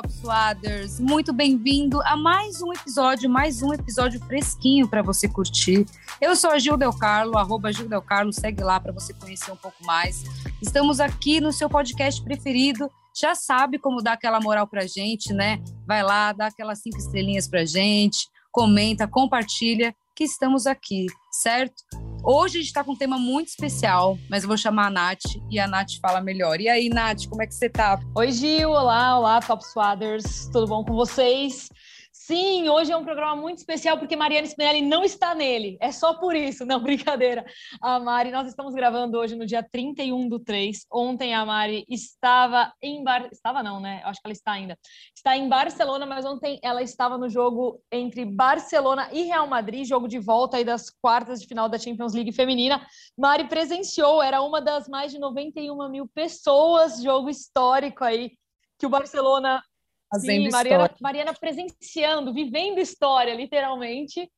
Top Swaders! Muito bem-vindo a mais um episódio, mais um episódio fresquinho para você curtir. Eu sou a Gil Del Carlo, arroba Gil Del Carlo, segue lá para você conhecer um pouco mais. Estamos aqui no seu podcast preferido, já sabe como dar aquela moral pra gente, né? Vai lá, dá aquelas cinco estrelinhas pra gente, comenta, compartilha, que estamos aqui, certo? Hoje a gente está com um tema muito especial, mas eu vou chamar a Nath e a Nath fala melhor. E aí, Nath, como é que você tá? Oi, Gil. Olá, olá, Top Swaders. Tudo bom com vocês? Sim, hoje é um programa muito especial porque Mariana Spinelli não está nele. É só por isso, não, brincadeira. A Mari, nós estamos gravando hoje no dia 31 do 3. Ontem a Mari estava em Bar... Estava não, né? Acho que ela está ainda. Está em Barcelona, mas ontem ela estava no jogo entre Barcelona e Real Madrid, jogo de volta aí das quartas de final da Champions League feminina. Mari presenciou, era uma das mais de 91 mil pessoas, jogo histórico aí que o Barcelona Fazendo Sim, Mariana, Mariana presenciando, vivendo história, literalmente.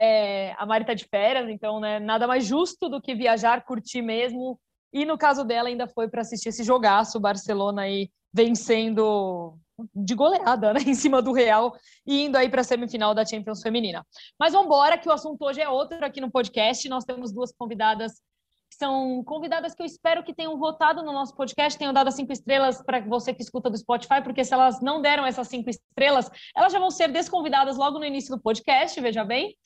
É, a Mari está de férias, então né, nada mais justo do que viajar, curtir mesmo. E no caso dela, ainda foi para assistir esse jogaço, o Barcelona aí vencendo de goleada né, em cima do Real e indo aí para a semifinal da Champions Feminina. Mas vamos embora, que o assunto hoje é outro aqui no podcast. Nós temos duas convidadas são convidadas que eu espero que tenham votado no nosso podcast, tenham dado as cinco estrelas para você que escuta do Spotify, porque se elas não deram essas cinco estrelas, elas já vão ser desconvidadas logo no início do podcast, veja bem.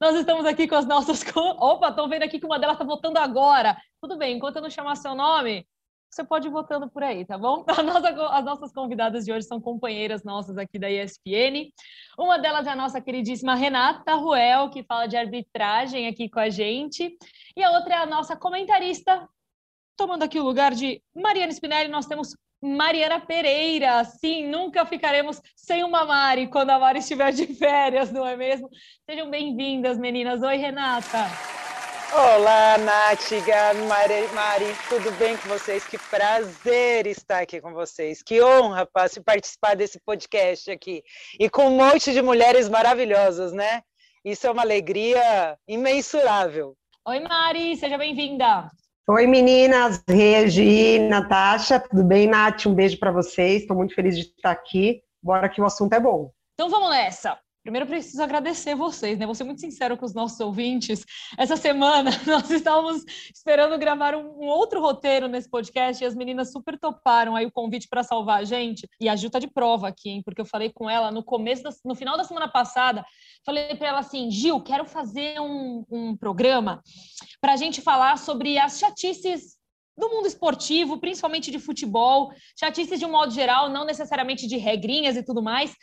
Nós estamos aqui com as nossas. Opa, estão vendo aqui que uma delas está votando agora. Tudo bem, enquanto eu não chamar seu nome, você pode ir votando por aí, tá bom? Nossa, as nossas convidadas de hoje são companheiras nossas aqui da ESPN. Uma delas é a nossa queridíssima Renata Ruel, que fala de arbitragem aqui com a gente. E a outra é a nossa comentarista, tomando aqui o lugar de Mariana Spinelli, nós temos Mariana Pereira. Sim, nunca ficaremos sem uma Mari quando a Mari estiver de férias, não é mesmo? Sejam bem-vindas, meninas. Oi, Renata. Olá, Nátiga, Mari, Mari, tudo bem com vocês? Que prazer estar aqui com vocês. Que honra participar desse podcast aqui. E com um monte de mulheres maravilhosas, né? Isso é uma alegria imensurável. Oi, Mari, seja bem-vinda. Oi, meninas, Regi, Natasha, tudo bem, Nath? Um beijo para vocês. Estou muito feliz de estar aqui. Bora que o assunto é bom. Então vamos nessa. Primeiro, preciso agradecer vocês, né? Vou ser muito sincero com os nossos ouvintes. Essa semana, nós estávamos esperando gravar um, um, outro roteiro nesse podcast e as meninas super toparam aí o convite para salvar a gente. E a Gil tá de prova aqui, hein? Porque eu falei com ela no começo, da, no final da semana passada, falei para ela assim: Gil, quero fazer um, um programa para a gente falar sobre as chatices do mundo esportivo, principalmente de futebol, chatices de um modo geral, não necessariamente de regrinhas e tudo mais.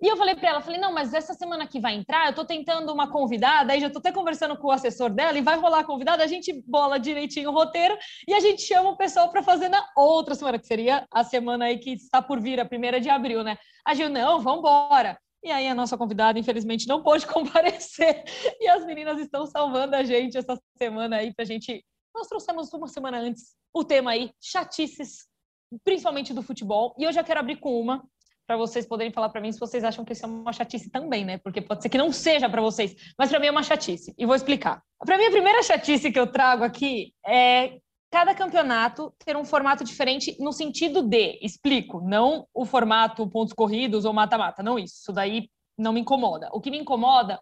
E eu falei para ela, falei, não, mas essa semana que vai entrar, eu estou tentando uma convidada, aí já estou até conversando com o assessor dela, e vai rolar a convidada, a gente bola direitinho o roteiro, e a gente chama o pessoal para fazer na outra semana, que seria a semana aí que está por vir, a primeira de abril, né? A Gil, não, vamos embora. E aí a nossa convidada, infelizmente, não pôde comparecer, e as meninas estão salvando a gente essa semana aí, para a gente... Nós trouxemos uma semana antes o tema aí, chatices, principalmente do futebol, e eu já quero abrir com uma, para vocês poderem falar para mim se vocês acham que isso é uma chatice também, né? Porque pode ser que não seja para vocês, mas para mim é uma chatice. E vou explicar. Para mim, a primeira chatice que eu trago aqui é cada campeonato ter um formato diferente no sentido de, explico, não o formato pontos corridos ou mata-mata, não isso. Isso daí não me incomoda. O que me incomoda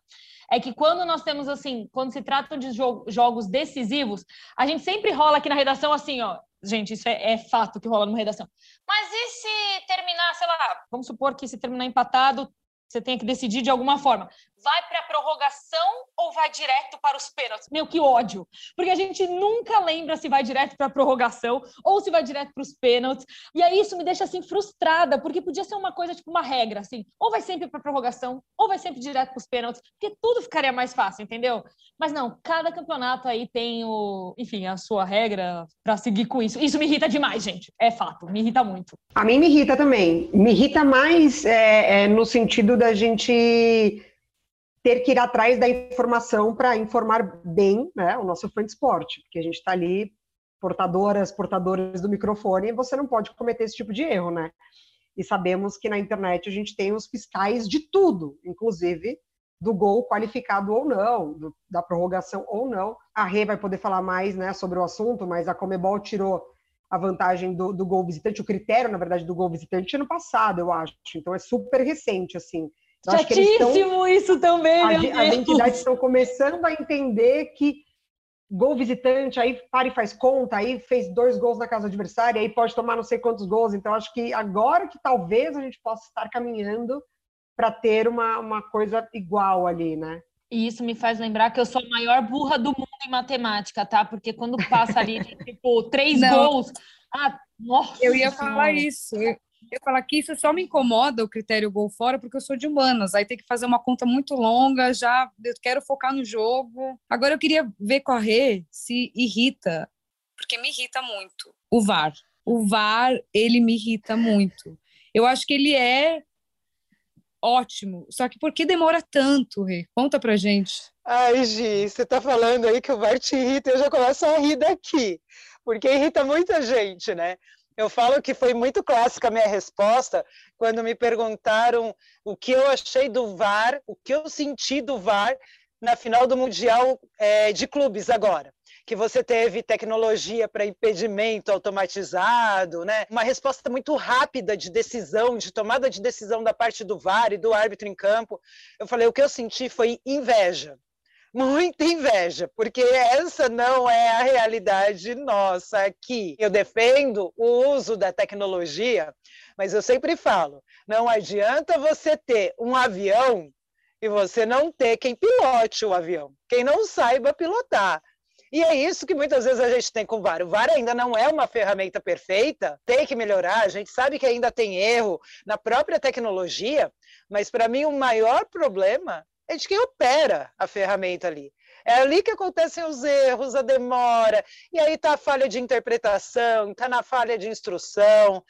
é que quando nós temos assim, quando se tratam de jo jogos decisivos, a gente sempre rola aqui na redação assim, ó, gente, isso é, é, fato que rola numa redação. Mas e se terminar, sei lá, vamos supor que se terminar empatado, você tem que decidir de alguma forma vai para a prorrogação ou vai direto para os pênaltis? Meu, que ódio! Porque a gente nunca lembra se vai direto para a prorrogação ou se vai direto para os pênaltis. E aí isso me deixa assim frustrada, porque podia ser uma coisa tipo uma regra, assim, ou vai sempre para a prorrogação ou vai sempre direto para os pênaltis, porque tudo ficaria mais fácil, entendeu? Mas não, cada campeonato aí tem o, enfim, a sua regra para seguir com isso. Isso me irrita demais, gente. É fato, me irrita muito. A mim me irrita também. Me irrita mais é, é, no sentido da gente ter que ir atrás da informação para informar bem né, o nosso fã de esporte, porque a gente está ali, portadoras, portadores do microfone, e você não pode cometer esse tipo de erro, né? E sabemos que na internet a gente tem os fiscais de tudo, inclusive do gol qualificado ou não, do, da prorrogação ou não. A Rê vai poder falar mais né, sobre o assunto, mas a Comebol tirou a vantagem do, do gol visitante, o critério, na verdade, do gol visitante ano passado, eu acho. Então é super recente, assim. Chatíssimo isso também, a, meu As entidades estão começando a entender que gol visitante, aí para e faz conta, aí fez dois gols na casa adversária, aí pode tomar não sei quantos gols. Então, acho que agora que talvez a gente possa estar caminhando para ter uma, uma coisa igual ali, né? E isso me faz lembrar que eu sou a maior burra do mundo em matemática, tá? Porque quando passa ali, tipo, três não. gols. Ah, nossa! Eu ia senhora. falar isso. Eu, eu falar que isso só me incomoda o critério gol fora, porque eu sou de humanas. Aí tem que fazer uma conta muito longa, já eu quero focar no jogo. Agora eu queria ver Rê se irrita, porque me irrita muito o VAR. O VAR, ele me irrita muito. Eu acho que ele é ótimo. Só que por que demora tanto, Rê? Conta pra gente. Ai, Gi, você tá falando aí que o VAR te irrita, eu já começo a rir daqui, porque irrita muita gente, né? Eu falo que foi muito clássica a minha resposta quando me perguntaram o que eu achei do VAR, o que eu senti do VAR na final do Mundial é, de Clubes agora que você teve tecnologia para impedimento automatizado, né? Uma resposta muito rápida de decisão, de tomada de decisão da parte do VAR e do árbitro em campo. Eu falei, o que eu senti foi inveja. Muita inveja, porque essa não é a realidade nossa aqui. Eu defendo o uso da tecnologia, mas eu sempre falo: não adianta você ter um avião e você não ter quem pilote o avião, quem não saiba pilotar. E é isso que muitas vezes a gente tem com o VAR. O VAR ainda não é uma ferramenta perfeita, tem que melhorar, a gente sabe que ainda tem erro na própria tecnologia, mas para mim o maior problema é de quem opera a ferramenta ali. É ali que acontecem os erros, a demora, e aí está a falha de interpretação, está na falha de instrução,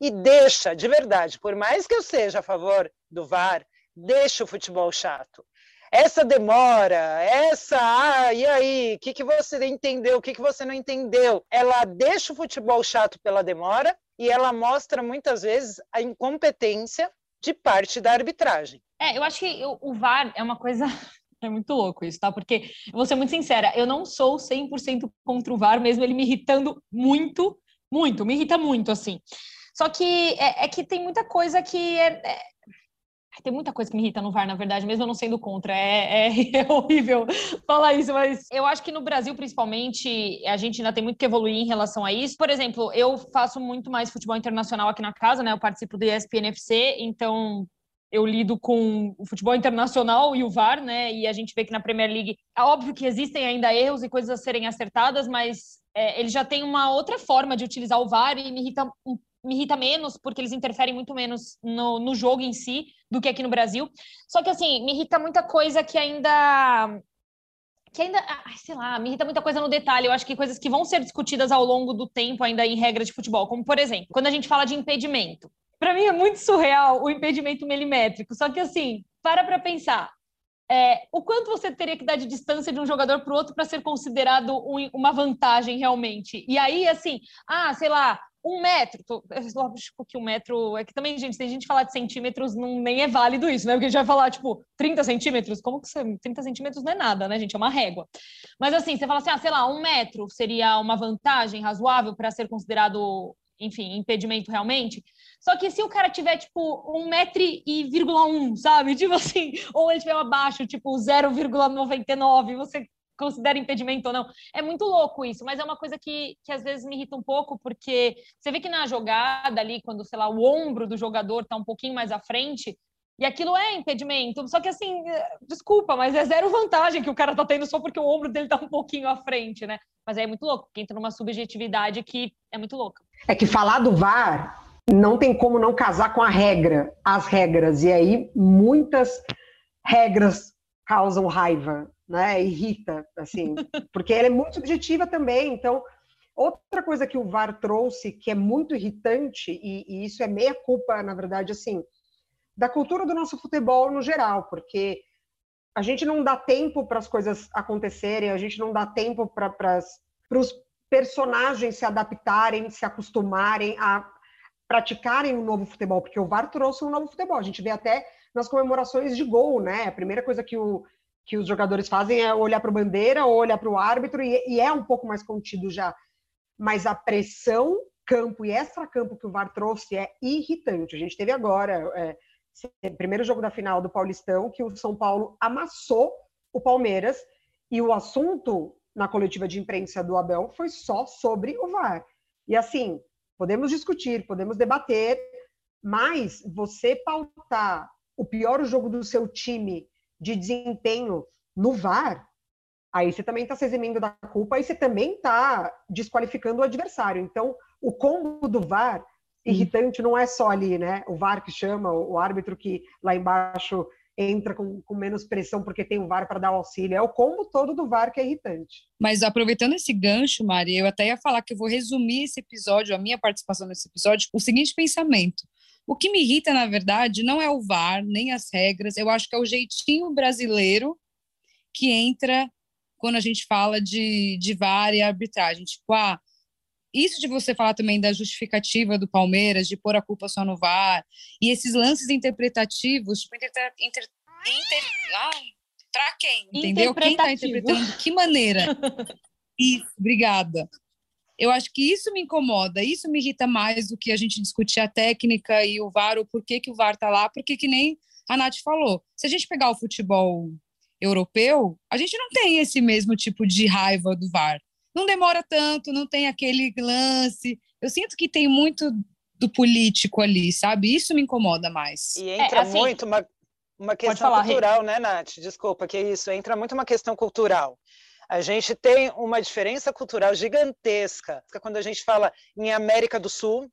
e deixa, de verdade, por mais que eu seja a favor do VAR, deixa o futebol chato essa demora, essa, ah, e aí, o que, que você entendeu, o que, que você não entendeu? Ela deixa o futebol chato pela demora e ela mostra muitas vezes a incompetência de parte da arbitragem. É, eu acho que o VAR é uma coisa é muito louco isso, tá? Porque, vou ser muito sincera, eu não sou 100% contra o VAR, mesmo ele me irritando muito, muito, me irrita muito, assim. Só que é, é que tem muita coisa que é, é, tem muita coisa que me irrita no VAR, na verdade, mesmo eu não sendo contra. É, é, é, horrível falar isso, mas eu acho que no Brasil, principalmente, a gente ainda tem muito que evoluir em relação a isso. Por exemplo, eu faço muito mais futebol internacional aqui na casa, né? Eu participo do ESPNFC, então eu lido com o futebol internacional e o VAR, né? E a gente vê que na Premier League, é óbvio que existem ainda erros e coisas a serem acertadas, mas é, ele já tem uma outra forma de utilizar o VAR e me irrita um me irrita menos, porque eles interferem muito menos no, no jogo em si do que aqui no Brasil. Só que, assim, me irrita muita coisa que ainda. Que ainda, sei lá, me irrita muita coisa no detalhe. Eu acho que coisas que vão ser discutidas ao longo do tempo, ainda em regra de futebol. Como, por exemplo, quando a gente fala de impedimento. Para mim é muito surreal o impedimento milimétrico. Só que, assim, para para pensar. É, o quanto você teria que dar de distância de um jogador para o outro para ser considerado um, uma vantagem realmente? E aí, assim, ah, sei lá, um metro, tô, lógico que um metro, é que também, gente, tem gente falar de centímetros, não, nem é válido isso, né? Porque a gente vai falar, tipo, 30 centímetros, como que você, 30 centímetros não é nada, né, gente? É uma régua. Mas assim, você fala assim, ah, sei lá, um metro seria uma vantagem razoável para ser considerado, enfim, impedimento realmente. Só que se o cara tiver, tipo, um metro e vírgula um, sabe? Tipo assim, ou ele tiver abaixo, tipo, 0,99, você considera impedimento ou não. É muito louco isso, mas é uma coisa que, que às vezes me irrita um pouco, porque você vê que na jogada ali, quando, sei lá, o ombro do jogador está um pouquinho mais à frente, e aquilo é impedimento. Só que assim, desculpa, mas é zero vantagem que o cara tá tendo só porque o ombro dele tá um pouquinho à frente, né? Mas é muito louco, porque entra numa subjetividade que é muito louca. É que falar do VAR não tem como não casar com a regra, as regras. E aí muitas regras causam raiva né? Irrita, assim, porque ela é muito subjetiva também. Então, outra coisa que o VAR trouxe que é muito irritante, e, e isso é meia culpa, na verdade, assim, da cultura do nosso futebol no geral, porque a gente não dá tempo para as coisas acontecerem, a gente não dá tempo para os personagens se adaptarem, se acostumarem a praticarem um novo futebol, porque o VAR trouxe um novo futebol. A gente vê até nas comemorações de gol, né? A primeira coisa que o, que os jogadores fazem é olhar para a bandeira ou olhar para o árbitro e, e, é um pouco mais contido já. mas a pressão campo e extra-campo que o VAR trouxe é irritante. A gente teve agora, é, primeiro jogo da final do Paulistão, que o São Paulo amassou o Palmeiras, e o assunto na coletiva de imprensa do Abel foi só sobre o VAR. E assim, podemos discutir, podemos debater, mas você pautar o pior jogo do seu time de desempenho no VAR, aí você também está se eximindo da culpa e você também está desqualificando o adversário. Então, o combo do VAR irritante não é só ali, né? O VAR que chama, o árbitro que lá embaixo entra com, com menos pressão porque tem o VAR para dar auxílio. É o combo todo do VAR que é irritante. Mas aproveitando esse gancho, Maria, eu até ia falar que eu vou resumir esse episódio, a minha participação nesse episódio, com o seguinte pensamento. O que me irrita, na verdade, não é o VAR, nem as regras, eu acho que é o jeitinho brasileiro que entra quando a gente fala de, de VAR e arbitragem. Tipo, ah, isso de você falar também da justificativa do Palmeiras, de pôr a culpa só no VAR, e esses lances interpretativos, tipo, inter, inter, inter, ai, pra quem? Entendeu? Quem está interpretando? Que maneira? Isso, obrigada. Eu acho que isso me incomoda, isso me irrita mais do que a gente discutir a técnica e o VAR, o porquê que o VAR tá lá, porque que nem a Nath falou. Se a gente pegar o futebol europeu, a gente não tem esse mesmo tipo de raiva do VAR não demora tanto, não tem aquele lance. Eu sinto que tem muito do político ali, sabe? Isso me incomoda mais. E entra é, assim, muito uma, uma questão falar, cultural, Rê. né, Nath? Desculpa, que é isso. Entra muito uma questão cultural. A gente tem uma diferença cultural gigantesca quando a gente fala em América do Sul.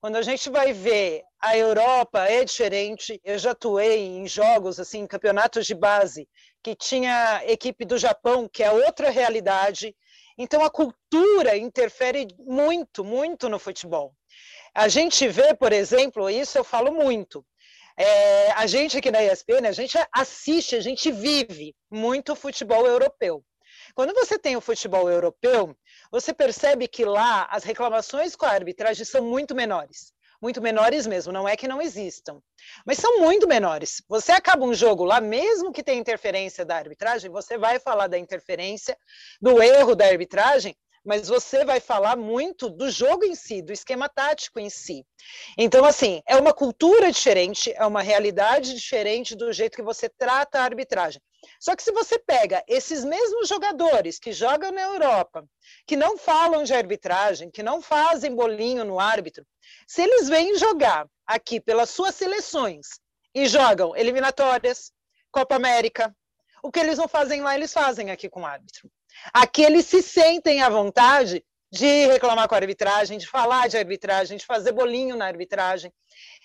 Quando a gente vai ver a Europa é diferente. Eu já atuei em jogos assim, campeonatos de base que tinha equipe do Japão, que é outra realidade então a cultura interfere muito, muito no futebol. A gente vê, por exemplo, isso eu falo muito. É, a gente aqui na ESPN, a gente assiste, a gente vive muito futebol europeu. Quando você tem o futebol europeu, você percebe que lá as reclamações com a arbitragem são muito menores muito menores mesmo, não é que não existam, mas são muito menores. Você acaba um jogo lá, mesmo que tenha interferência da arbitragem, você vai falar da interferência, do erro da arbitragem, mas você vai falar muito do jogo em si, do esquema tático em si. Então, assim, é uma cultura diferente, é uma realidade diferente do jeito que você trata a arbitragem. Só que se você pega esses mesmos jogadores que jogam na Europa, que não falam de arbitragem, que não fazem bolinho no árbitro, se eles vêm jogar aqui pelas suas seleções e jogam eliminatórias, Copa América, o que eles não fazem lá, eles fazem aqui com o árbitro. Aqui eles se sentem à vontade de reclamar com a arbitragem, de falar de arbitragem, de fazer bolinho na arbitragem.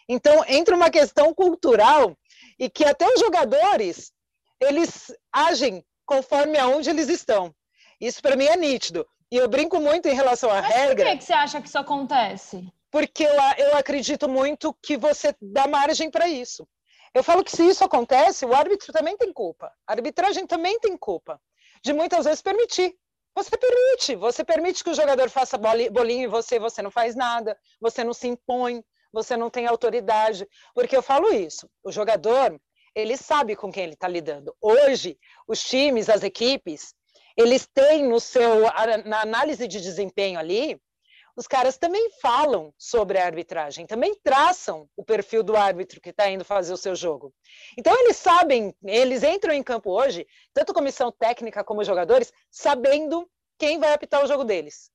Então, entra uma questão cultural e que até os jogadores, eles agem conforme aonde eles estão. Isso para mim é nítido. E eu brinco muito em relação à Mas regra. Por que, que você acha que isso acontece? Porque eu, eu acredito muito que você dá margem para isso. Eu falo que se isso acontece, o árbitro também tem culpa. A arbitragem também tem culpa de muitas vezes permitir. Você permite, você permite que o jogador faça bolinho e você, você não faz nada, você não se impõe, você não tem autoridade. Porque eu falo isso, o jogador, ele sabe com quem ele está lidando. Hoje, os times, as equipes, eles têm no seu, na análise de desempenho ali, os caras também falam sobre a arbitragem, também traçam o perfil do árbitro que está indo fazer o seu jogo. Então, eles sabem, eles entram em campo hoje, tanto comissão técnica como jogadores, sabendo quem vai apitar o jogo deles.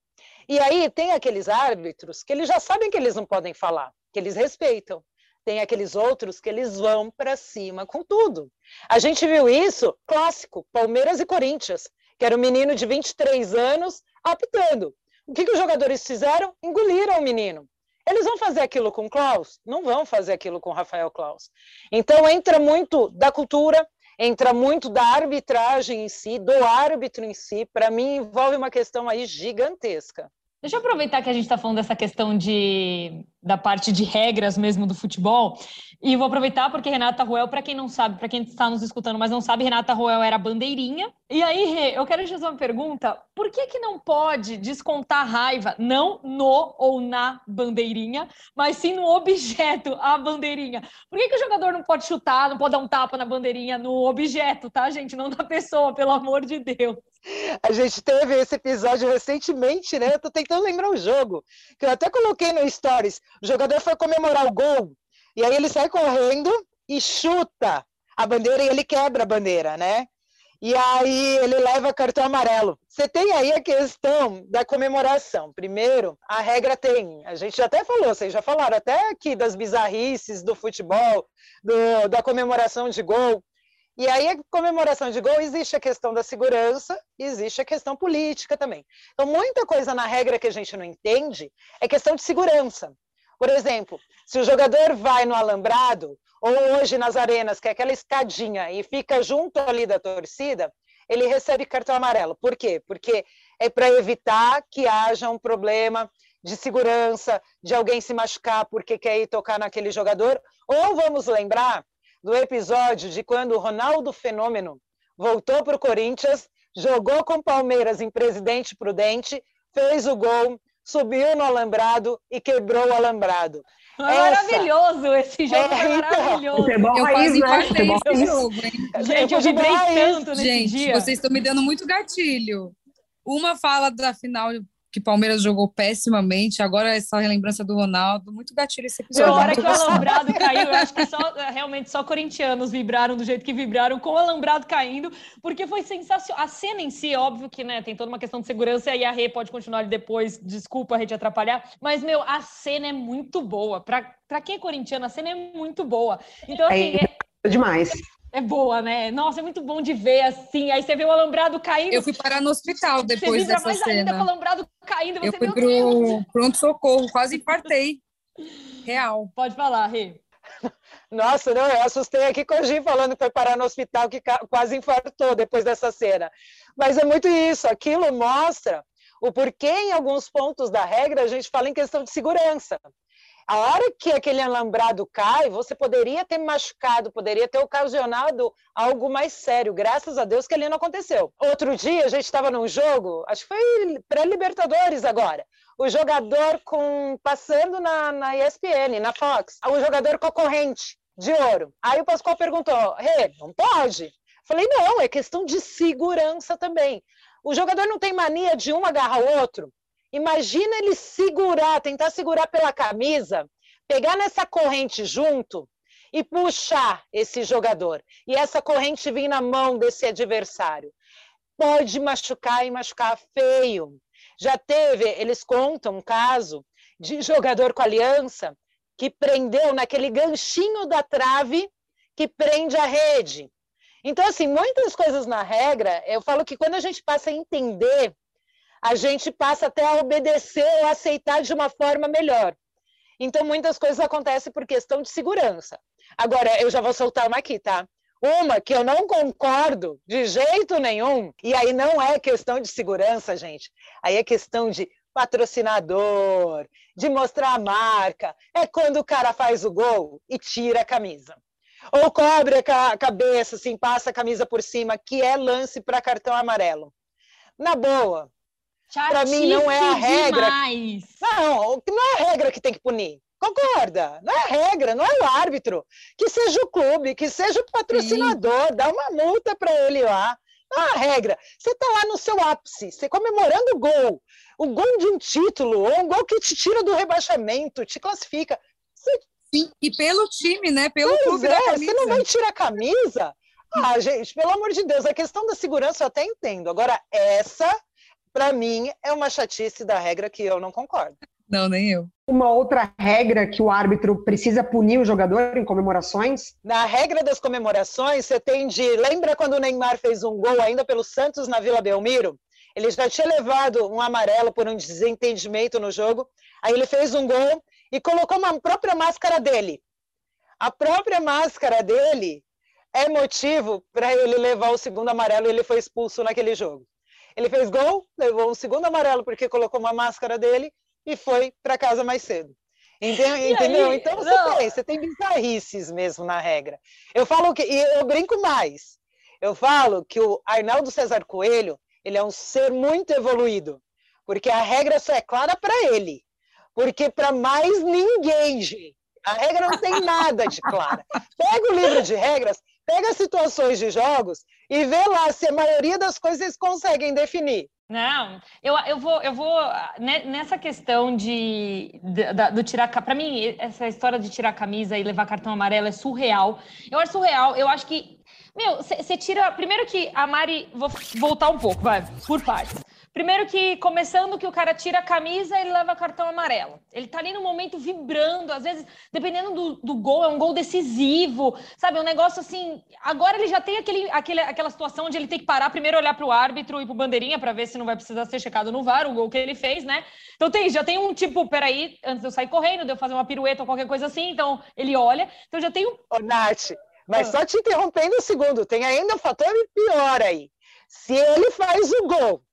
E aí tem aqueles árbitros que eles já sabem que eles não podem falar, que eles respeitam. Tem aqueles outros que eles vão para cima com tudo. A gente viu isso clássico, Palmeiras e Corinthians, que era um menino de 23 anos apitando. O que, que os jogadores fizeram? Engoliram o menino. Eles vão fazer aquilo com Klaus? Não vão fazer aquilo com Rafael Klaus. Então entra muito da cultura, entra muito da arbitragem em si, do árbitro em si. Para mim envolve uma questão aí gigantesca. Deixa eu aproveitar que a gente está falando dessa questão de da parte de regras mesmo do futebol. E vou aproveitar porque Renata Ruel, para quem não sabe, para quem está nos escutando, mas não sabe, Renata Ruel era bandeirinha. E aí, Rê, eu quero te fazer uma pergunta: por que, que não pode descontar raiva, não no ou na bandeirinha, mas sim no objeto, a bandeirinha? Por que, que o jogador não pode chutar, não pode dar um tapa na bandeirinha no objeto, tá, gente? Não na pessoa, pelo amor de Deus. A gente teve esse episódio recentemente, né? Eu tô tentando lembrar o jogo, que eu até coloquei no Stories. O jogador foi comemorar o gol e aí ele sai correndo e chuta a bandeira e ele quebra a bandeira, né? E aí ele leva cartão amarelo. Você tem aí a questão da comemoração. Primeiro, a regra tem, a gente até falou, vocês já falaram até aqui das bizarrices do futebol, do, da comemoração de gol. E aí, a comemoração de gol, existe a questão da segurança, existe a questão política também. Então, muita coisa na regra que a gente não entende é questão de segurança. Por exemplo, se o jogador vai no alambrado, ou hoje nas arenas, que é aquela escadinha, e fica junto ali da torcida, ele recebe cartão amarelo. Por quê? Porque é para evitar que haja um problema de segurança, de alguém se machucar porque quer ir tocar naquele jogador. Ou vamos lembrar do episódio de quando o Ronaldo Fenômeno voltou para o Corinthians, jogou com Palmeiras em Presidente Prudente, fez o gol, subiu no alambrado e quebrou o alambrado. Maravilhoso esse jogo, é, é maravilhoso. eu quase infartei esse jogo, hein? Gente, eu vibrei tanto nesse Gente, dia. vocês estão me dando muito gatilho. Uma fala da final que Palmeiras jogou pessimamente. Agora essa relembrança do Ronaldo, muito gatilho esse episódio. Na hora que o alambrado caiu, eu acho que só, realmente só corintianos vibraram do jeito que vibraram com o alambrado caindo, porque foi sensacional. A cena em si, óbvio que né, tem toda uma questão de segurança e a Rê pode continuar ali depois. Desculpa a Rê te atrapalhar, mas meu, a cena é muito boa. Para quem é corintiano, a cena é muito boa. Então assim, é, é demais é boa, né? Nossa, é muito bom de ver assim. Aí você vê o alambrado caindo. Eu fui parar no hospital depois você dessa mais cena. Ainda com o alambrado caindo. Você, eu fui pro pronto-socorro, quase infartei. Real. Pode falar, Rê. Nossa, não, eu assustei aqui com o Gi falando que foi parar no hospital, que quase infartou depois dessa cena. Mas é muito isso, aquilo mostra o porquê em alguns pontos da regra a gente fala em questão de segurança. A hora que aquele alambrado cai, você poderia ter machucado, poderia ter ocasionado algo mais sério. Graças a Deus que ali não aconteceu. Outro dia, a gente estava num jogo, acho que foi pré-Libertadores agora. O jogador com passando na, na ESPN, na Fox, o jogador concorrente de ouro. Aí o Pascoal perguntou: Rê, não pode? Falei, não, é questão de segurança também. O jogador não tem mania de um agarrar o outro. Imagina ele segurar, tentar segurar pela camisa, pegar nessa corrente junto e puxar esse jogador. E essa corrente vir na mão desse adversário. Pode machucar e machucar feio. Já teve, eles contam um caso de jogador com aliança que prendeu naquele ganchinho da trave que prende a rede. Então, assim, muitas coisas na regra, eu falo que quando a gente passa a entender a gente passa até a obedecer ou aceitar de uma forma melhor. Então, muitas coisas acontecem por questão de segurança. Agora, eu já vou soltar uma aqui, tá? Uma que eu não concordo de jeito nenhum, e aí não é questão de segurança, gente, aí é questão de patrocinador, de mostrar a marca. É quando o cara faz o gol e tira a camisa. Ou cobre a cabeça, assim, passa a camisa por cima, que é lance para cartão amarelo. Na boa, para mim não é a regra. Demais. Não, não é a regra que tem que punir. Concorda? Não é a regra, não é o árbitro. Que seja o clube, que seja o patrocinador, Sim. dá uma multa para ele lá. Não é a regra. Você está lá no seu ápice, você comemorando o gol, o gol de um título, ou um gol que te tira do rebaixamento, te classifica. Você... Sim, e pelo time, né? Pelo pois clube é, Você não vai tirar a camisa? Ah, gente, pelo amor de Deus, a questão da segurança eu até entendo. Agora, essa para mim, é uma chatice da regra que eu não concordo. Não, nem eu. Uma outra regra que o árbitro precisa punir o jogador em comemorações? Na regra das comemorações, você tem de. Lembra quando o Neymar fez um gol ainda pelo Santos na Vila Belmiro? Ele já tinha levado um amarelo por um desentendimento no jogo. Aí ele fez um gol e colocou uma própria máscara dele. A própria máscara dele é motivo para ele levar o segundo amarelo e ele foi expulso naquele jogo. Ele fez gol, levou um segundo amarelo porque colocou uma máscara dele e foi para casa mais cedo. Entendeu? Entendeu? Então você não. tem, você tem bizarrices mesmo na regra. Eu falo que, e eu brinco mais. Eu falo que o Arnaldo César Coelho, ele é um ser muito evoluído, porque a regra só é clara para ele, porque para mais ninguém, gente. A regra não tem nada de clara. Pega o livro de regras, pega situações de jogos e vê lá se a maioria das coisas conseguem definir. Não, eu, eu vou, eu vou né, nessa questão de, de, de do tirar para mim essa história de tirar a camisa e levar cartão amarelo é surreal. Eu acho surreal. Eu acho que meu, você tira primeiro que a Mari vou voltar um pouco, vai por partes. Primeiro que, começando que o cara tira a camisa, ele leva cartão amarelo. Ele tá ali no momento vibrando, às vezes, dependendo do, do gol, é um gol decisivo, sabe? É um negócio assim. Agora ele já tem aquele, aquele, aquela situação onde ele tem que parar, primeiro olhar para o árbitro e pro bandeirinha para ver se não vai precisar ser checado no VAR, o gol que ele fez, né? Então tem, já tem um tipo, peraí, antes de eu sair correndo, de eu fazer uma pirueta ou qualquer coisa assim, então ele olha. Então já tem um. Ô, Nath, mas ah. só te interrompendo um segundo, tem ainda um fator pior aí. Se ele faz o gol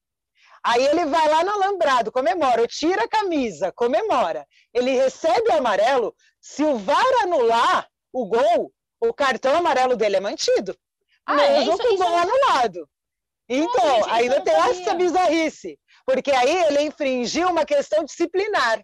Aí ele vai lá no alambrado, comemora, tira a camisa, comemora. Ele recebe o amarelo. Se o VAR anular o gol, o cartão amarelo dele é mantido. Ah, mesmo é isso, com o gol anulado. Então, Não, ainda tem essa bizarrice. Porque aí ele infringiu uma questão disciplinar.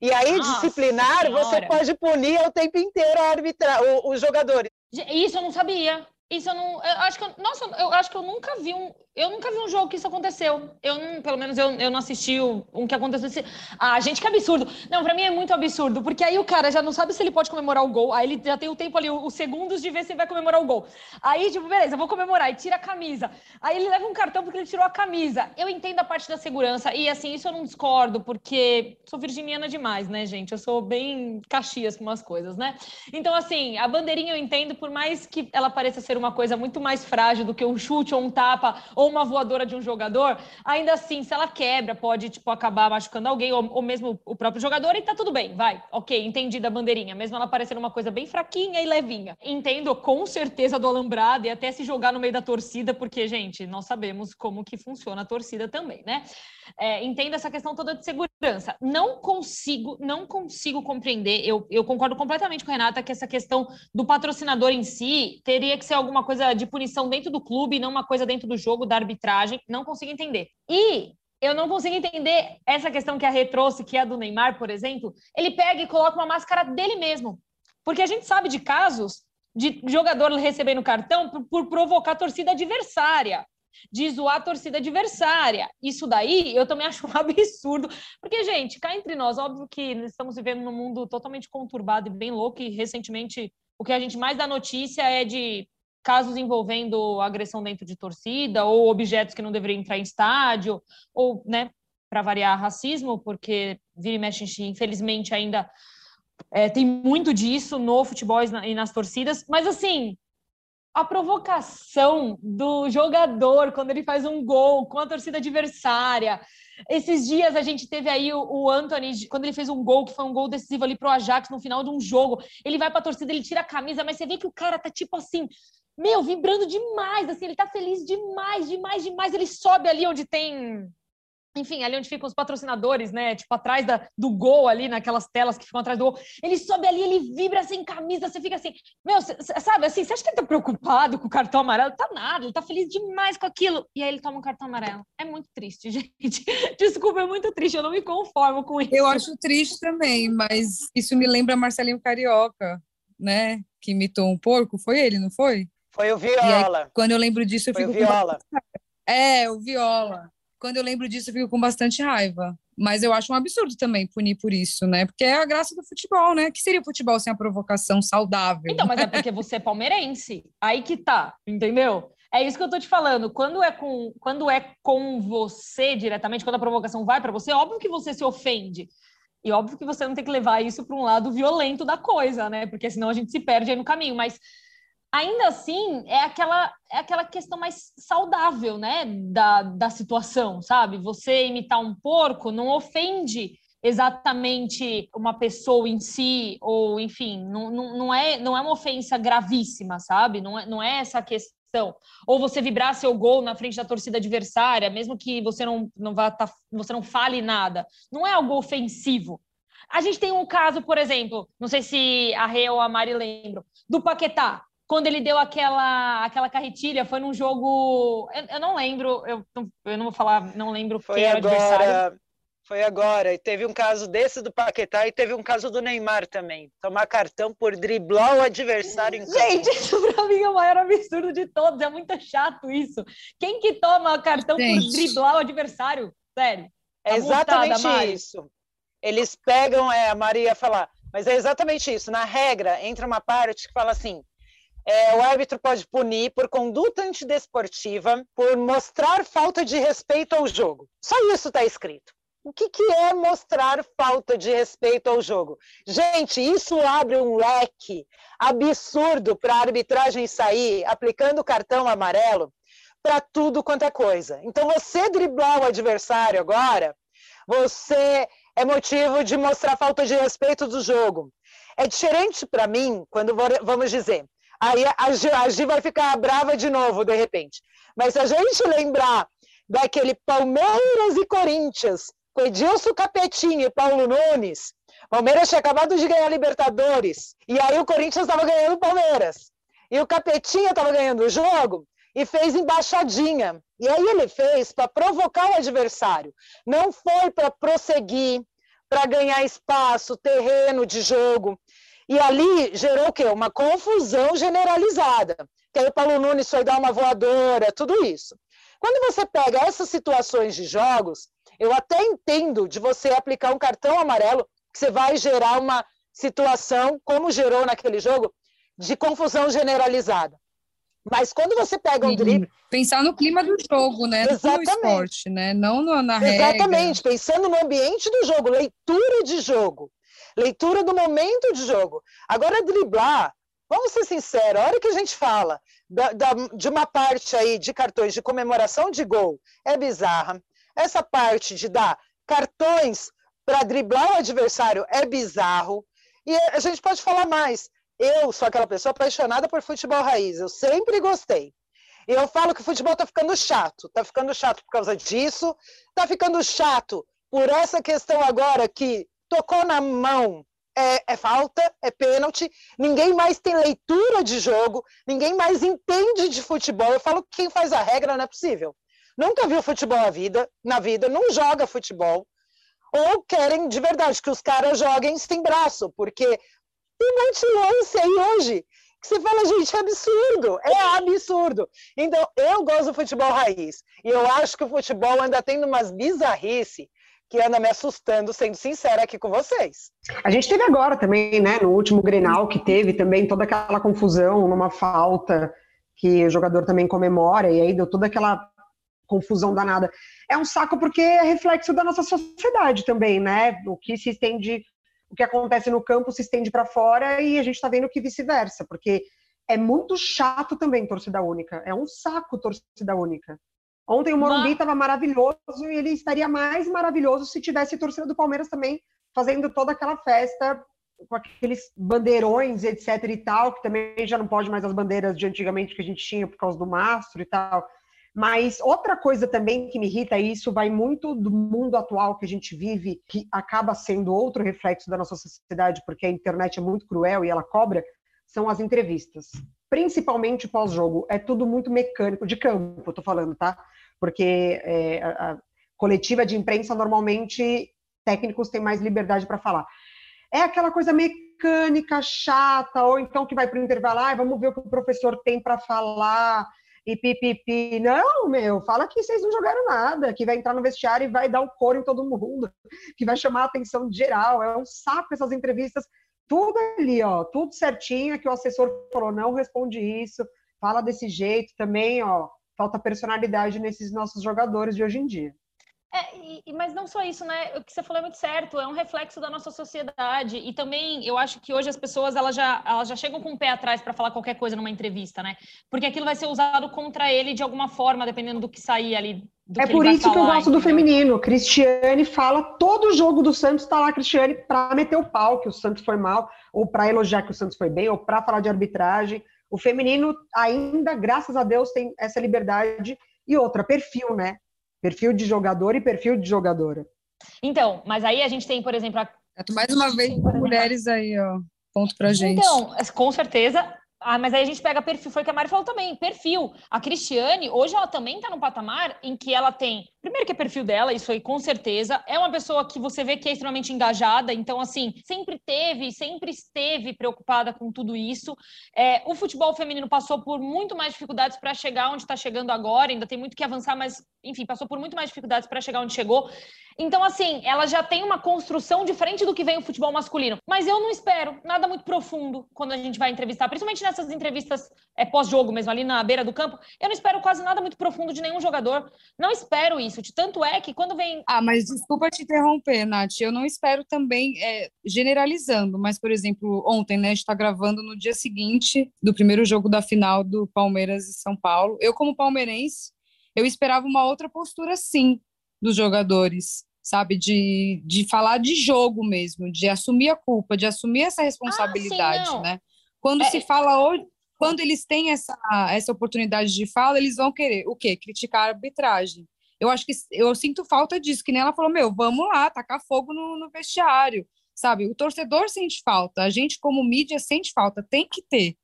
E aí, Nossa disciplinar, senhora. você pode punir o tempo inteiro a arbitra, os jogadores. Isso eu não sabia. Isso eu não. Eu acho que eu, nossa, eu acho que eu nunca vi um. Eu nunca vi um jogo que isso aconteceu. Eu não, pelo menos eu, eu não assisti o, um que aconteceu. Ah, gente, que absurdo. Não, pra mim é muito absurdo, porque aí o cara já não sabe se ele pode comemorar o gol, aí ele já tem o tempo ali, os segundos de ver se ele vai comemorar o gol. Aí, tipo, beleza, vou comemorar, e tira a camisa. Aí ele leva um cartão porque ele tirou a camisa. Eu entendo a parte da segurança, e assim, isso eu não discordo, porque sou virginiana demais, né, gente? Eu sou bem caxias com umas coisas, né? Então, assim, a bandeirinha eu entendo, por mais que ela pareça ser uma coisa muito mais frágil do que um chute ou um tapa ou uma voadora de um jogador, ainda assim, se ela quebra, pode tipo acabar machucando alguém ou, ou mesmo o próprio jogador e tá tudo bem, vai. OK, entendi da bandeirinha, mesmo ela parecendo uma coisa bem fraquinha e levinha. Entendo com certeza do alambrado e até se jogar no meio da torcida, porque gente, nós sabemos como que funciona a torcida também, né? É, entendo essa questão toda de segurança. Não consigo, não consigo compreender. Eu, eu concordo completamente com a Renata que essa questão do patrocinador em si teria que ser alguma coisa de punição dentro do clube, não uma coisa dentro do jogo, da arbitragem. Não consigo entender. E eu não consigo entender essa questão que a Rê trouxe, que é a do Neymar, por exemplo. Ele pega e coloca uma máscara dele mesmo. Porque a gente sabe de casos de jogador recebendo cartão por, por provocar a torcida adversária de zoar a torcida adversária. Isso daí eu também acho um absurdo, porque, gente, cá entre nós, óbvio que estamos vivendo num mundo totalmente conturbado e bem louco, e recentemente o que a gente mais dá notícia é de casos envolvendo agressão dentro de torcida ou objetos que não deveriam entrar em estádio, ou, né, para variar, racismo, porque vira e mexe, infelizmente, ainda é, tem muito disso no futebol e nas torcidas, mas assim. A provocação do jogador quando ele faz um gol com a torcida adversária, esses dias a gente teve aí o, Anthony, quando ele fez um gol, que foi um gol decisivo ali pro Ajax no final de um jogo. Ele vai pra torcida, ele tira a camisa, mas você vê que o cara tá tipo assim, meu, vibrando demais, assim, ele tá feliz demais, demais, demais. Ele sobe ali onde tem enfim, ali onde ficam os patrocinadores, né? Tipo, atrás da, do gol ali, naquelas telas que ficam atrás do gol. Ele sobe ali, ele vibra sem camisa, você fica assim, meu, sabe assim, você acha que ele tá preocupado com o cartão amarelo? Tá nada, ele tá feliz demais com aquilo. E aí ele toma um cartão amarelo. É muito triste, gente. Desculpa, é muito triste, eu não me conformo com isso. Eu acho triste também, mas isso me lembra Marcelinho Carioca, né? Que imitou um porco, foi ele, não foi? Foi o Viola. Aí, quando eu lembro disso, eu Foi fico o Viola. Com... É, o Viola. Quando eu lembro disso, eu fico com bastante raiva. Mas eu acho um absurdo também punir por isso, né? Porque é a graça do futebol, né? Que seria o futebol sem a provocação saudável? Então, mas é porque você é palmeirense. Aí que tá, entendeu? É isso que eu tô te falando. Quando é com, quando é com você diretamente, quando a provocação vai para você, óbvio que você se ofende. E óbvio que você não tem que levar isso para um lado violento da coisa, né? Porque senão a gente se perde aí no caminho. Mas ainda assim é aquela é aquela questão mais saudável, né, da, da situação, sabe? Você imitar um porco não ofende exatamente uma pessoa em si, ou enfim, não, não, não, é, não é uma ofensa gravíssima, sabe? Não é, não é essa questão. Ou você vibrar seu gol na frente da torcida adversária, mesmo que você não, não vá tá, você não fale nada, não é algo ofensivo. A gente tem um caso, por exemplo, não sei se a Rê ou a Mari lembram, do Paquetá, quando ele deu aquela, aquela carretilha, foi num jogo. Eu, eu não lembro, eu, eu não vou falar, não lembro foi quem era agora, o adversário. Foi agora. E teve um caso desse do Paquetá e teve um caso do Neymar também. Tomar cartão por driblar o adversário em Gente, isso pra mim é o maior absurdo de todos. É muito chato isso. Quem que toma cartão Gente. por driblar o adversário? Sério. É exatamente multada, isso. Eles pegam, é, a Maria falar, mas é exatamente isso. Na regra, entra uma parte que fala assim: é, o árbitro pode punir por conduta antidesportiva, por mostrar falta de respeito ao jogo. Só isso está escrito. O que, que é mostrar falta de respeito ao jogo? Gente, isso abre um leque absurdo para a arbitragem sair aplicando cartão amarelo para tudo quanto é coisa. Então, você driblar o adversário agora, você é motivo de mostrar falta de respeito do jogo. É diferente para mim quando vamos dizer, aí a Gi vai ficar brava de novo de repente. Mas se a gente lembrar daquele Palmeiras e Corinthians com Edilson Capetinho e Paulo Nunes, Palmeiras tinha acabado de ganhar a Libertadores, e aí o Corinthians estava ganhando o Palmeiras. E o Capetinho estava ganhando o jogo e fez embaixadinha. E aí ele fez para provocar o adversário. Não foi para prosseguir, para ganhar espaço, terreno de jogo. E ali gerou o quê? Uma confusão generalizada. Que aí o Paulo Nunes foi dar uma voadora, tudo isso. Quando você pega essas situações de jogos, eu até entendo de você aplicar um cartão amarelo, que você vai gerar uma situação, como gerou naquele jogo, de confusão generalizada. Mas quando você pega um drible. Pensar no clima do jogo, né? Exatamente. No esporte, né? Não na Exatamente, regra. pensando no ambiente do jogo, leitura de jogo, leitura do momento de jogo. Agora, driblar, vamos ser sinceros, a hora que a gente fala da, da, de uma parte aí de cartões de comemoração de gol, é bizarra. Essa parte de dar cartões para driblar o adversário é bizarro. E a gente pode falar mais. Eu sou aquela pessoa apaixonada por futebol raiz. Eu sempre gostei. E eu falo que o futebol está ficando chato. Está ficando chato por causa disso. Está ficando chato por essa questão agora que tocou na mão é, é, falta, é pênalti, ninguém mais tem leitura de jogo, ninguém mais entende de futebol. Eu falo que quem faz a regra não é possível nunca viu futebol na vida, na vida, não joga futebol, ou querem de verdade que os caras joguem sem braço, porque tem um monte de lance aí hoje que você fala, gente, é absurdo, é absurdo. Então, eu gosto do futebol raiz, e eu acho que o futebol anda tendo umas bizarrice que anda me assustando, sendo sincera aqui com vocês. A gente teve agora também, né, no último Grenal, que teve também toda aquela confusão numa falta que o jogador também comemora, e aí deu toda aquela confusão danada. É um saco porque é reflexo da nossa sociedade também, né? O que se estende, o que acontece no campo se estende para fora e a gente está vendo que vice-versa, porque é muito chato também torcida única. É um saco torcida única. Ontem o Morumbi estava maravilhoso e ele estaria mais maravilhoso se tivesse torcida do Palmeiras também fazendo toda aquela festa com aqueles bandeirões, etc e tal, que também já não pode mais as bandeiras de antigamente que a gente tinha por causa do mastro e tal. Mas outra coisa também que me irrita, e isso vai muito do mundo atual que a gente vive, que acaba sendo outro reflexo da nossa sociedade, porque a internet é muito cruel e ela cobra, são as entrevistas. Principalmente pós-jogo. É tudo muito mecânico, de campo, tô falando, tá? Porque é, a, a coletiva de imprensa, normalmente, técnicos têm mais liberdade para falar. É aquela coisa mecânica, chata, ou então que vai para o intervalo, ah, vamos ver o que o professor tem para falar e pipipi. Não, meu, fala que vocês não jogaram nada, que vai entrar no vestiário e vai dar o um coro em todo mundo, que vai chamar a atenção geral. É um saco essas entrevistas, tudo ali, ó, tudo certinho, que o assessor falou, não responde isso, fala desse jeito também, ó. Falta personalidade nesses nossos jogadores de hoje em dia. É, e, mas não só isso, né? O que você falou é muito certo, é um reflexo da nossa sociedade. E também eu acho que hoje as pessoas elas já, elas já chegam com o pé atrás para falar qualquer coisa numa entrevista, né? Porque aquilo vai ser usado contra ele de alguma forma, dependendo do que sair ali. É por isso que eu gosto do feminino. Cristiane fala, todo jogo do Santos está lá, Cristiane, para meter o pau que o Santos foi mal, ou para elogiar que o Santos foi bem, ou para falar de arbitragem. O feminino ainda, graças a Deus, tem essa liberdade. E outra, perfil, né? Perfil de jogador e perfil de jogadora. Então, mas aí a gente tem, por exemplo, a, Mais uma vez, mulheres aí, ó. Ponto pra gente. Então, com certeza, ah, mas aí a gente pega perfil, foi o que a Mari falou também, perfil. A Cristiane, hoje ela também está num patamar em que ela tem, primeiro que é perfil dela, isso aí com certeza, é uma pessoa que você vê que é extremamente engajada, então assim, sempre teve, sempre esteve preocupada com tudo isso. É, o futebol feminino passou por muito mais dificuldades para chegar onde está chegando agora, ainda tem muito que avançar, mas enfim, passou por muito mais dificuldades para chegar onde chegou. Então, assim, ela já tem uma construção diferente do que vem o futebol masculino. Mas eu não espero nada muito profundo quando a gente vai entrevistar, principalmente nessas entrevistas é, pós-jogo mesmo, ali na beira do campo. Eu não espero quase nada muito profundo de nenhum jogador. Não espero isso. Tanto é que quando vem. Ah, mas desculpa te interromper, Nath. Eu não espero também é, generalizando, mas, por exemplo, ontem, né, a gente está gravando no dia seguinte do primeiro jogo da final do Palmeiras e São Paulo. Eu, como palmeirense, eu esperava uma outra postura, sim, dos jogadores, sabe? De, de falar de jogo mesmo, de assumir a culpa, de assumir essa responsabilidade, ah, sim, né? Quando é... se fala hoje, quando eles têm essa, essa oportunidade de fala, eles vão querer o quê? Criticar a arbitragem. Eu acho que eu sinto falta disso, que nem ela falou, meu, vamos lá, tacar fogo no, no vestiário, sabe? O torcedor sente falta, a gente como mídia sente falta, tem que ter.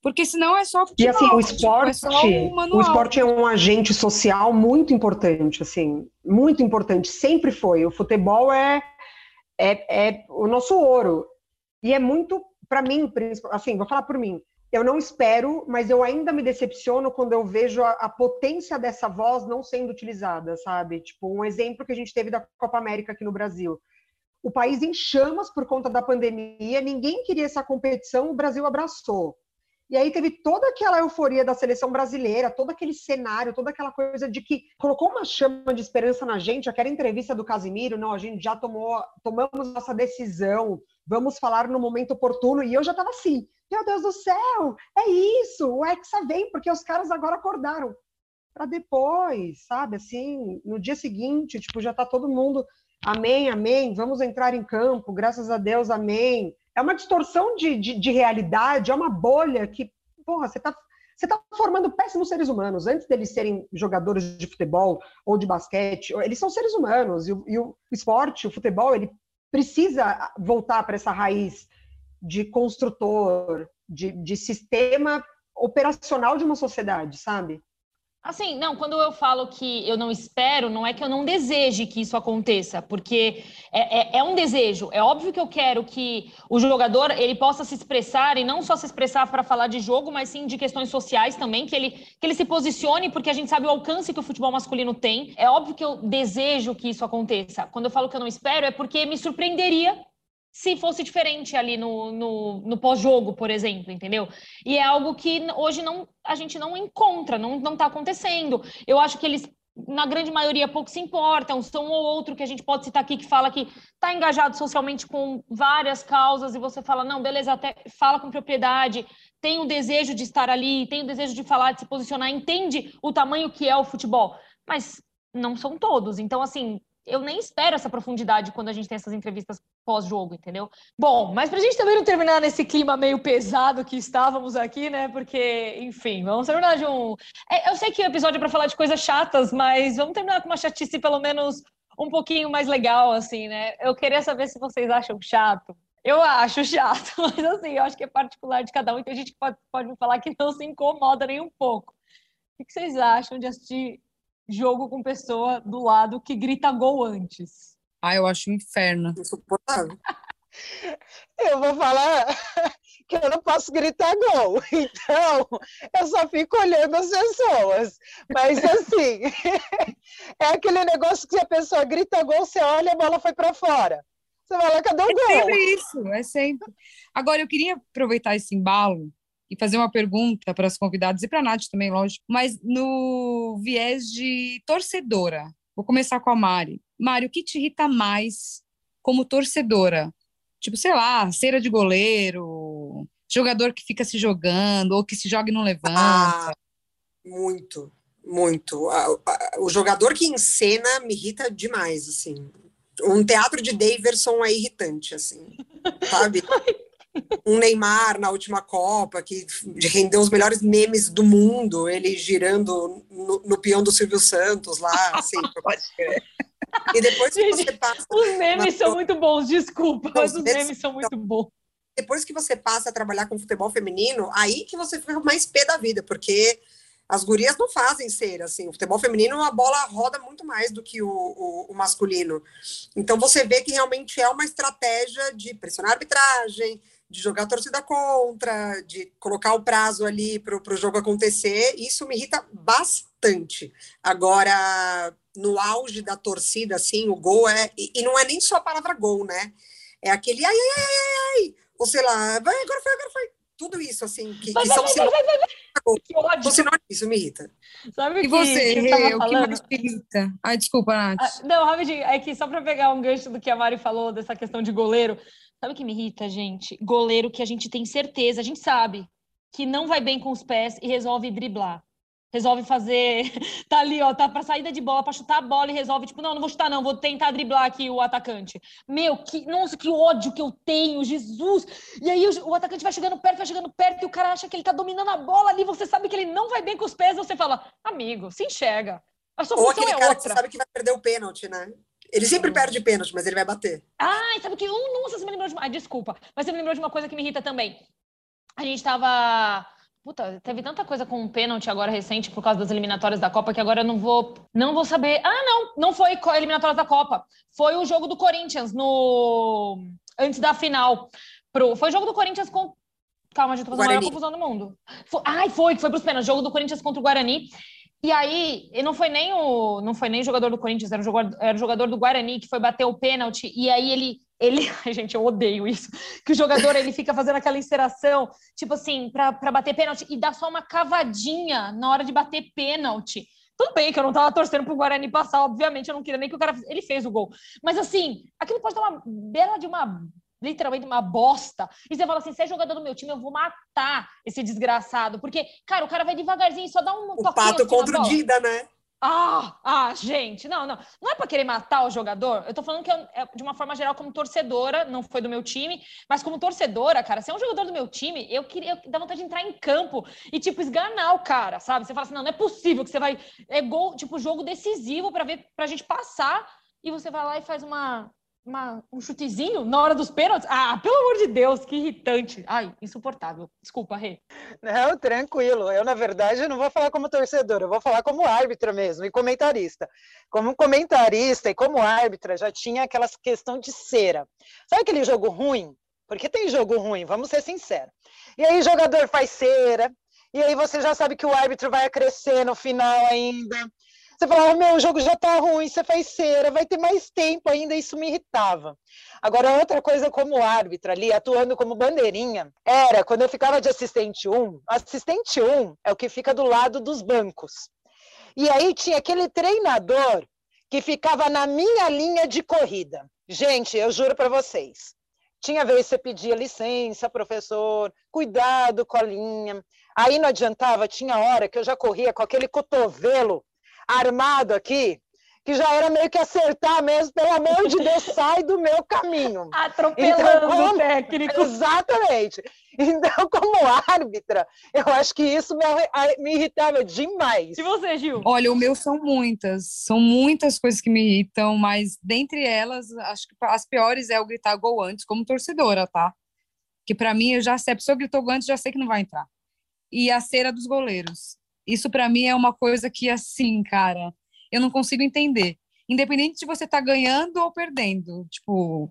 Porque senão é só futebol, E assim, o esporte, tipo, é o esporte é um agente social muito importante, assim, muito importante, sempre foi. O futebol é, é, é o nosso ouro. E é muito, para mim, assim, vou falar por mim, eu não espero, mas eu ainda me decepciono quando eu vejo a, a, potência dessa voz não sendo utilizada, sabe? Tipo, um exemplo que a gente teve da Copa América aqui no Brasil. O país em chamas por conta da pandemia, ninguém queria essa competição, o Brasil abraçou. E aí teve toda aquela euforia da seleção brasileira, todo aquele cenário, toda aquela coisa de que colocou uma chama de esperança na gente, aquela entrevista do Casimiro, não, a gente já tomou, tomamos nossa decisão, vamos falar no momento oportuno, e eu já estava assim, meu Deus do céu, é isso, o Hexa vem, porque os caras agora acordaram. Para depois, sabe, assim, no dia seguinte, tipo, já tá todo mundo, amém, amém, vamos entrar em campo, graças a Deus, amém é uma distorção de, de, de realidade, é uma bolha que, porra, você está você está formando péssimos seres humanos. Antes deles serem jogadores de futebol ou de basquete, eles são seres humanos. E o, e o esporte, o futebol, ele precisa voltar para essa raiz de construtor, de, de sistema operacional de uma sociedade, sabe? Assim, não, quando eu falo que eu não espero, não é que eu não deseje que isso aconteça, porque é, é, é, um desejo. É óbvio que eu quero que o jogador ele possa se expressar e não só se expressar para falar de jogo, mas sim de questões sociais também, que ele, que ele se posicione, porque a gente sabe o alcance que o futebol masculino tem. É óbvio que eu desejo que isso aconteça. Quando eu falo que eu não espero, é porque me surpreenderia se fosse diferente ali no, no, no pós-jogo, por exemplo, entendeu? E é algo que hoje não a gente não encontra, não está acontecendo. Eu acho que eles, na grande maioria, pouco se importam, são um ou outro que a gente pode citar aqui que fala que está engajado socialmente com várias causas, e você fala, não, beleza, até fala com propriedade, tem o desejo de estar ali, tem o desejo de falar, de se posicionar, entende o tamanho que é o futebol, mas não são todos. Então, assim, eu nem espero essa profundidade quando a gente tem essas entrevistas pós-jogo, entendeu? Bom, mas para a gente também não terminar nesse clima meio pesado que estávamos aqui, né? Porque, enfim, vamos terminar de um. É, eu sei que o episódio é para falar de coisas chatas, mas vamos terminar com uma chatice pelo menos um pouquinho mais legal, assim, né? Eu queria saber se vocês acham chato. Eu acho chato, mas assim, eu acho que é particular de cada um, tem gente que pode, pode me falar que não se incomoda nem um pouco. O que vocês acham de assistir jogo com pessoa do lado que grita gol antes. Ah, eu acho um inferno. Insuportável. Eu vou falar que eu não posso gritar gol, então eu só fico olhando as pessoas. Mas assim, é aquele negócio que se a pessoa grita gol, você olha a bola foi para fora. Você vai lá, cadê o é gol? É sempre isso, é sempre. Agora, eu queria aproveitar esse embalo e fazer uma pergunta para as convidadas e para a Nath também, lógico, mas no viés de torcedora. Vou começar com a Mari. Mari, o que te irrita mais como torcedora? Tipo, sei lá, cera de goleiro, jogador que fica se jogando ou que se joga e não levanta. Ah, muito, muito. O jogador que encena me irrita demais, assim. Um teatro de Daverson é irritante, assim, sabe? um Neymar na última Copa, que rendeu os melhores memes do mundo, ele girando no, no peão do Silvio Santos lá, assim, E depois que você passa. Os memes são muito bons, desculpa, mas os memes são muito bons. Depois que você passa a trabalhar com futebol feminino, aí que você fica mais pé da vida, porque as gurias não fazem ser assim. O futebol feminino, a bola roda muito mais do que o, o, o masculino. Então você vê que realmente é uma estratégia de pressionar a arbitragem, de jogar a torcida contra, de colocar o prazo ali para o jogo acontecer. Isso me irrita bastante. Agora, no auge da torcida, assim, o gol é. E, e não é nem só a palavra gol, né? É aquele ai, ai, ai, ai, ou sei lá, vai, agora foi, agora foi. Tudo isso, assim, que, que são sinônimos. Que ódio. Isso me irrita. Sabe e você, que Rê, o que mais te irrita? Ai, desculpa, Nath. Ah, não, rapidinho, é que só para pegar um gancho do que a Mari falou, dessa questão de goleiro, sabe o que me irrita, gente? Goleiro que a gente tem certeza, a gente sabe que não vai bem com os pés e resolve driblar resolve fazer, tá ali, ó, tá para saída de bola, para chutar a bola e resolve, tipo, não, não vou chutar não, vou tentar driblar aqui o atacante. Meu, que, nossa, que ódio que eu tenho, Jesus! E aí o, o, atacante vai chegando perto, vai chegando perto e o cara acha que ele tá dominando a bola ali, você sabe que ele não vai bem com os pés, você fala, amigo, se enxerga. A sua Ou aquele é cara outra. que você sabe que vai perder o pênalti, né? Ele sempre perde pênalti, mas ele vai bater. Ah, sabe que um, nossa, você me lembrou de uma, ah, desculpa, mas você me lembrou de uma coisa que me irrita também. A gente tava Puta, teve tanta coisa com o pênalti agora recente por causa das eliminatórias da Copa que agora eu não vou, não vou saber. Ah, não, não foi eliminatórias da Copa. Foi o jogo do Corinthians no antes da final. Pro... Foi o jogo do Corinthians com Calma, a gente tá fazendo a maior confusão do mundo. Foi... Ai, foi, foi pros pênaltis. Jogo do Corinthians contra o Guarani. E aí, não foi nem o não foi nem jogador do Corinthians, era o jogador, era o jogador do Guarani que foi bater o pênalti. E aí ele ele, gente, eu odeio isso, que o jogador ele fica fazendo aquela inseração, tipo assim, para bater pênalti e dá só uma cavadinha na hora de bater pênalti. Tudo bem que eu não tava torcendo pro Guarani passar, obviamente, eu não queria nem que o cara ele fez o gol. Mas assim, aquilo pode dar uma bela de uma literalmente uma bosta. E você fala assim: se é jogador do meu time, eu vou matar esse desgraçado. Porque, cara, o cara vai devagarzinho, só dá um o pato assim contra o Dida, né? Ah, ah, gente, não, não. Não é para querer matar o jogador. Eu tô falando que eu, é de uma forma geral, como torcedora, não foi do meu time, mas como torcedora, cara, se é um jogador do meu time, eu queria eu, dá vontade de entrar em campo e, tipo, esganar o cara, sabe? Você fala assim, não, não é possível que você vai. É gol, tipo, jogo decisivo para ver pra gente passar, e você vai lá e faz uma, uma, um chutezinho na hora dos pênaltis? Ah, pelo amor de Deus, que irritante. Ai, insuportável. Desculpa, Rê. Não, tranquilo. Eu, na verdade, não vou falar como torcedor, eu vou falar como árbitra mesmo e comentarista. Como comentarista e como árbitra, já tinha aquela questão de cera. Sabe aquele jogo ruim? Porque tem jogo ruim, vamos ser sinceros. E aí, jogador faz cera, e aí você já sabe que o árbitro vai crescer no final ainda. Você falava, meu, o jogo já tá ruim, você faz cera, vai ter mais tempo ainda, isso me irritava. Agora, outra coisa como árbitra ali, atuando como bandeirinha, era quando eu ficava de assistente 1, assistente 1 é o que fica do lado dos bancos. E aí tinha aquele treinador que ficava na minha linha de corrida. Gente, eu juro para vocês, tinha vez que você pedia licença, professor, cuidado com a linha. Aí não adiantava, tinha hora que eu já corria com aquele cotovelo armado aqui, que já era meio que acertar mesmo, pelo amor de Deus, sai do meu caminho. Atropelando então, como... o técnico. Exatamente. Então, como árbitra, eu acho que isso me, me irritava demais. E você, Gil? Olha, o meu são muitas, são muitas coisas que me irritam, mas dentre elas, acho que as piores é o gritar gol antes, como torcedora, tá? Que para mim, eu já sei, a pessoa gritou gol antes, já sei que não vai entrar. E a cera dos goleiros. Isso para mim é uma coisa que assim, cara, eu não consigo entender. Independente de você estar tá ganhando ou perdendo, tipo, o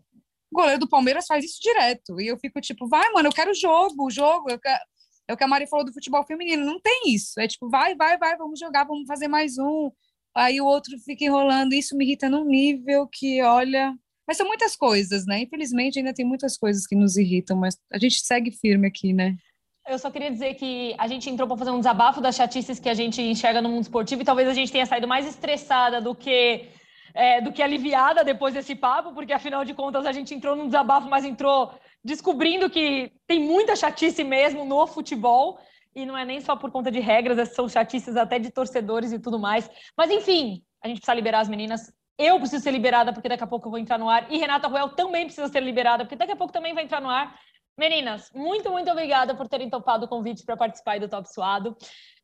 goleiro do Palmeiras faz isso direto. E eu fico tipo, vai, mano, eu quero jogo, jogo, eu quero... É o que a Mari falou do futebol feminino, não tem isso. É tipo, vai, vai, vai, vamos jogar, vamos fazer mais um. Aí o outro fica enrolando. Isso me irrita num nível que, olha. Mas são muitas coisas, né? Infelizmente ainda tem muitas coisas que nos irritam, mas a gente segue firme aqui, né? Eu só queria dizer que a gente entrou para fazer um desabafo das chatices que a gente enxerga no mundo esportivo e talvez a gente tenha saído mais estressada do que é, do que aliviada depois desse papo, porque afinal de contas a gente entrou num desabafo, mas entrou descobrindo que tem muita chatice mesmo no futebol e não é nem só por conta de regras, são chatices até de torcedores e tudo mais. Mas enfim, a gente precisa liberar as meninas. Eu preciso ser liberada porque daqui a pouco eu vou entrar no ar e Renata Ruel também precisa ser liberada porque daqui a pouco também vai entrar no ar Meninas, muito, muito obrigada por terem topado o convite para participar do Top Suado.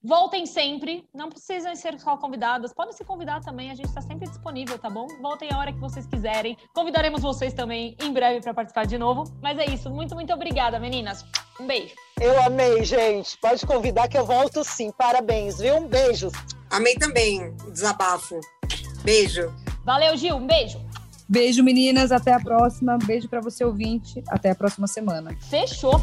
Voltem sempre, não precisam ser só convidadas, podem se convidar também, a gente está sempre disponível, tá bom? Voltem a hora que vocês quiserem. Convidaremos vocês também em breve para participar de novo. Mas é isso, muito, muito obrigada, meninas. Um beijo. Eu amei, gente. Pode convidar que eu volto sim. Parabéns, viu? Um beijo. Amei também o desabafo. Beijo. Valeu, Gil. Um beijo. Beijo, meninas. Até a próxima. Beijo para você, ouvinte. Até a próxima semana. Fechou.